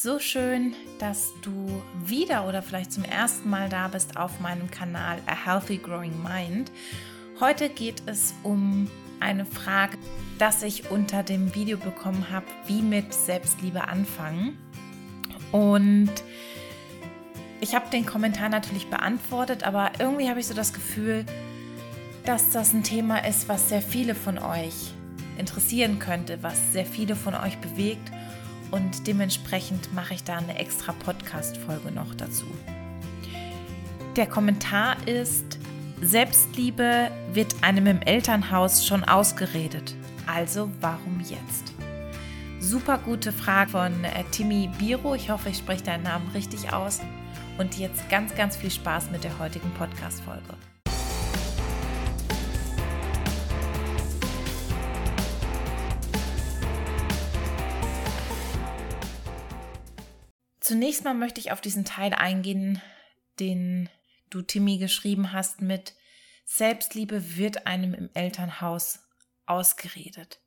So schön, dass du wieder oder vielleicht zum ersten Mal da bist auf meinem Kanal A Healthy Growing Mind. Heute geht es um eine Frage, dass ich unter dem Video bekommen habe, wie mit Selbstliebe anfangen. Und ich habe den Kommentar natürlich beantwortet, aber irgendwie habe ich so das Gefühl, dass das ein Thema ist, was sehr viele von euch interessieren könnte, was sehr viele von euch bewegt und dementsprechend mache ich da eine extra Podcast-Folge noch dazu. Der Kommentar ist, Selbstliebe wird einem im Elternhaus schon ausgeredet. Also warum jetzt? Super gute Frage von äh, Timmy Biro. Ich hoffe, ich spreche deinen Namen richtig aus. Und jetzt ganz, ganz viel Spaß mit der heutigen Podcast-Folge. Zunächst mal möchte ich auf diesen Teil eingehen, den du Timmy geschrieben hast mit Selbstliebe wird einem im Elternhaus ausgeredet.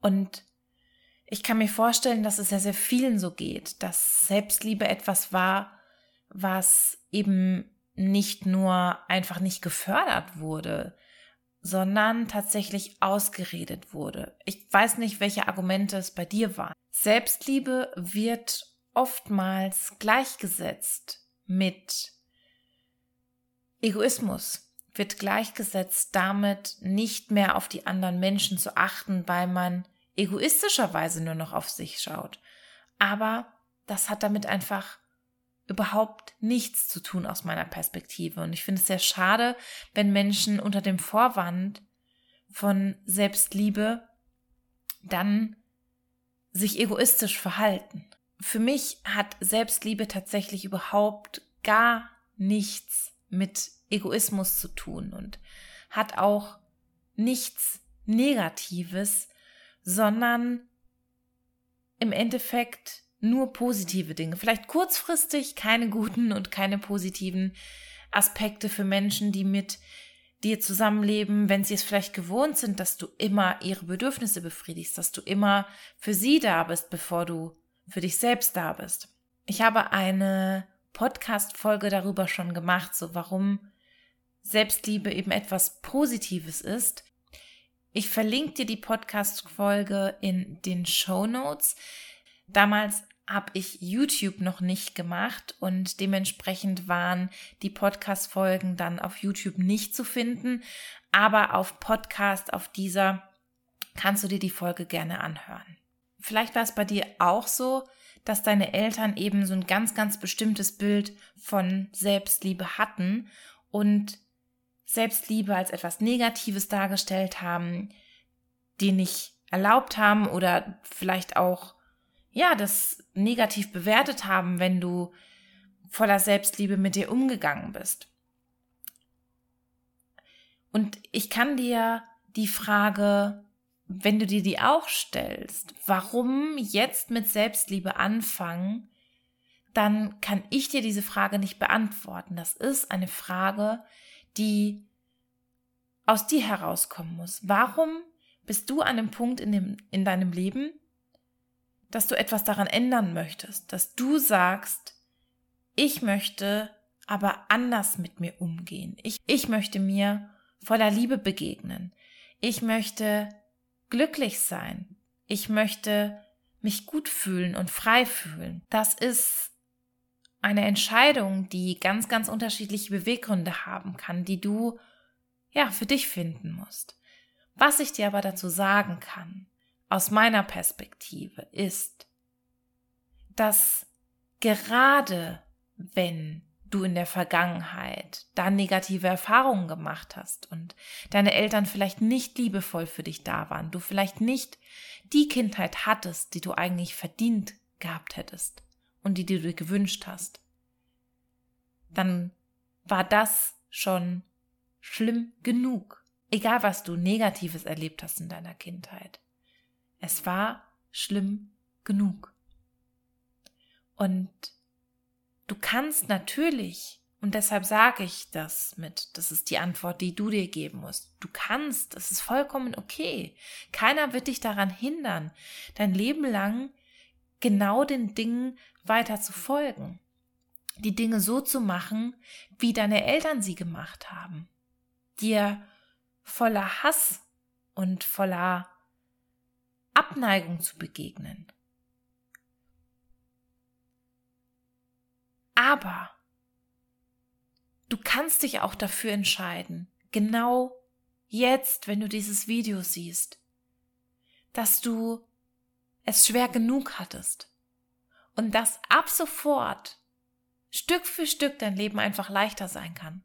Und ich kann mir vorstellen, dass es sehr, sehr vielen so geht, dass Selbstliebe etwas war, was eben nicht nur einfach nicht gefördert wurde, sondern tatsächlich ausgeredet wurde. Ich weiß nicht, welche Argumente es bei dir waren. Selbstliebe wird oftmals gleichgesetzt mit Egoismus, wird gleichgesetzt damit, nicht mehr auf die anderen Menschen zu achten, weil man egoistischerweise nur noch auf sich schaut. Aber das hat damit einfach überhaupt nichts zu tun aus meiner Perspektive. Und ich finde es sehr schade, wenn Menschen unter dem Vorwand von Selbstliebe dann sich egoistisch verhalten für mich hat Selbstliebe tatsächlich überhaupt gar nichts mit Egoismus zu tun und hat auch nichts Negatives, sondern im Endeffekt nur positive Dinge. Vielleicht kurzfristig keine guten und keine positiven Aspekte für Menschen, die mit dir zusammenleben, wenn sie es vielleicht gewohnt sind, dass du immer ihre Bedürfnisse befriedigst, dass du immer für sie da bist, bevor du für dich selbst da bist. Ich habe eine Podcast-Folge darüber schon gemacht, so warum Selbstliebe eben etwas Positives ist. Ich verlinke dir die Podcast-Folge in den Show Notes. Damals habe ich YouTube noch nicht gemacht und dementsprechend waren die Podcast-Folgen dann auf YouTube nicht zu finden, aber auf Podcast, auf dieser kannst du dir die Folge gerne anhören. Vielleicht war es bei dir auch so, dass deine Eltern eben so ein ganz, ganz bestimmtes Bild von Selbstliebe hatten und Selbstliebe als etwas Negatives dargestellt haben, die nicht erlaubt haben oder vielleicht auch, ja, das negativ bewertet haben, wenn du voller Selbstliebe mit dir umgegangen bist. Und ich kann dir die Frage wenn du dir die auch stellst, warum jetzt mit Selbstliebe anfangen, dann kann ich dir diese Frage nicht beantworten. Das ist eine Frage, die aus dir herauskommen muss. Warum bist du an einem Punkt in, dem, in deinem Leben, dass du etwas daran ändern möchtest, dass du sagst, ich möchte aber anders mit mir umgehen. Ich, ich möchte mir voller Liebe begegnen. Ich möchte glücklich sein. Ich möchte mich gut fühlen und frei fühlen. Das ist eine Entscheidung, die ganz, ganz unterschiedliche Beweggründe haben kann, die du ja für dich finden musst. Was ich dir aber dazu sagen kann, aus meiner Perspektive, ist, dass gerade wenn du in der Vergangenheit da negative Erfahrungen gemacht hast und deine Eltern vielleicht nicht liebevoll für dich da waren, du vielleicht nicht die Kindheit hattest, die du eigentlich verdient gehabt hättest und die, die du dir gewünscht hast, dann war das schon schlimm genug. Egal was du Negatives erlebt hast in deiner Kindheit. Es war schlimm genug. Und Du kannst natürlich, und deshalb sage ich das mit, das ist die Antwort, die du dir geben musst. Du kannst, das ist vollkommen okay. Keiner wird dich daran hindern, dein Leben lang genau den Dingen weiter zu folgen. Die Dinge so zu machen, wie deine Eltern sie gemacht haben. Dir voller Hass und voller Abneigung zu begegnen. Aber du kannst dich auch dafür entscheiden, genau jetzt, wenn du dieses Video siehst, dass du es schwer genug hattest und dass ab sofort Stück für Stück dein Leben einfach leichter sein kann,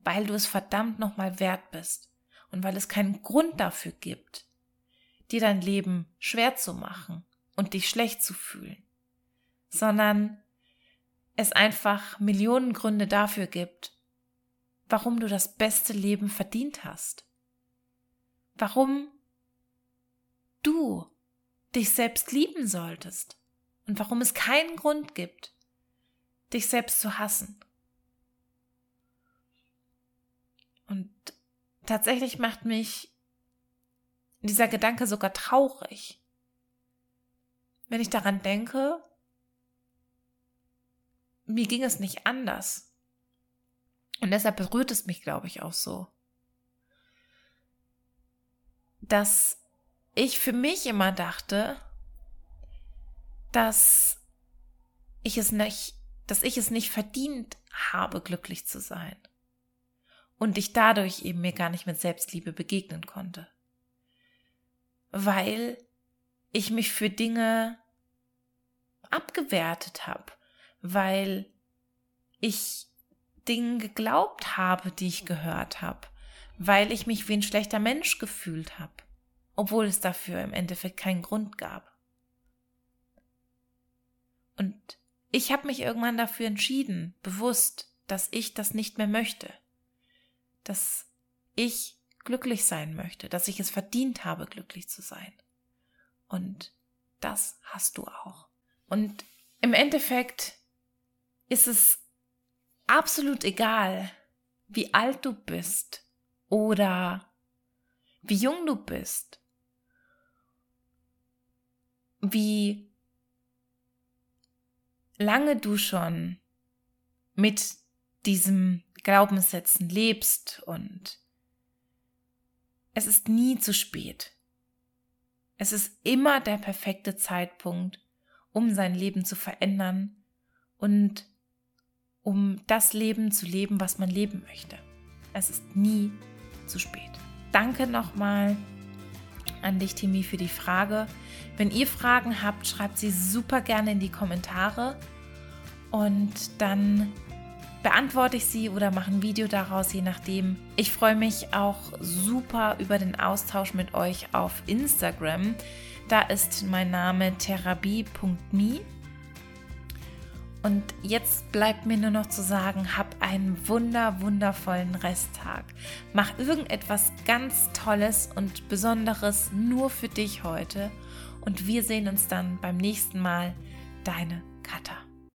weil du es verdammt nochmal wert bist und weil es keinen Grund dafür gibt, dir dein Leben schwer zu machen und dich schlecht zu fühlen, sondern es einfach Millionen Gründe dafür gibt, warum du das beste Leben verdient hast. Warum du dich selbst lieben solltest und warum es keinen Grund gibt, dich selbst zu hassen. Und tatsächlich macht mich dieser Gedanke sogar traurig, wenn ich daran denke, mir ging es nicht anders. Und deshalb berührt es mich, glaube ich, auch so. Dass ich für mich immer dachte, dass ich es nicht, dass ich es nicht verdient habe, glücklich zu sein. Und ich dadurch eben mir gar nicht mit Selbstliebe begegnen konnte. Weil ich mich für Dinge abgewertet habe, weil ich Dingen geglaubt habe, die ich gehört habe, weil ich mich wie ein schlechter Mensch gefühlt habe, obwohl es dafür im Endeffekt keinen Grund gab. Und ich habe mich irgendwann dafür entschieden, bewusst, dass ich das nicht mehr möchte, dass ich glücklich sein möchte, dass ich es verdient habe, glücklich zu sein. Und das hast du auch. Und im Endeffekt ist es absolut egal, wie alt du bist oder wie jung du bist, wie lange du schon mit diesem Glaubenssätzen lebst und es ist nie zu spät. Es ist immer der perfekte Zeitpunkt, um sein Leben zu verändern und um das Leben zu leben, was man leben möchte. Es ist nie zu spät. Danke nochmal an dich, Timi, für die Frage. Wenn ihr Fragen habt, schreibt sie super gerne in die Kommentare und dann beantworte ich sie oder mache ein Video daraus, je nachdem. Ich freue mich auch super über den Austausch mit euch auf Instagram. Da ist mein Name therapie.me und jetzt bleibt mir nur noch zu sagen, hab einen wunder, wundervollen Resttag. Mach irgendetwas ganz Tolles und Besonderes nur für dich heute. Und wir sehen uns dann beim nächsten Mal. Deine Katha.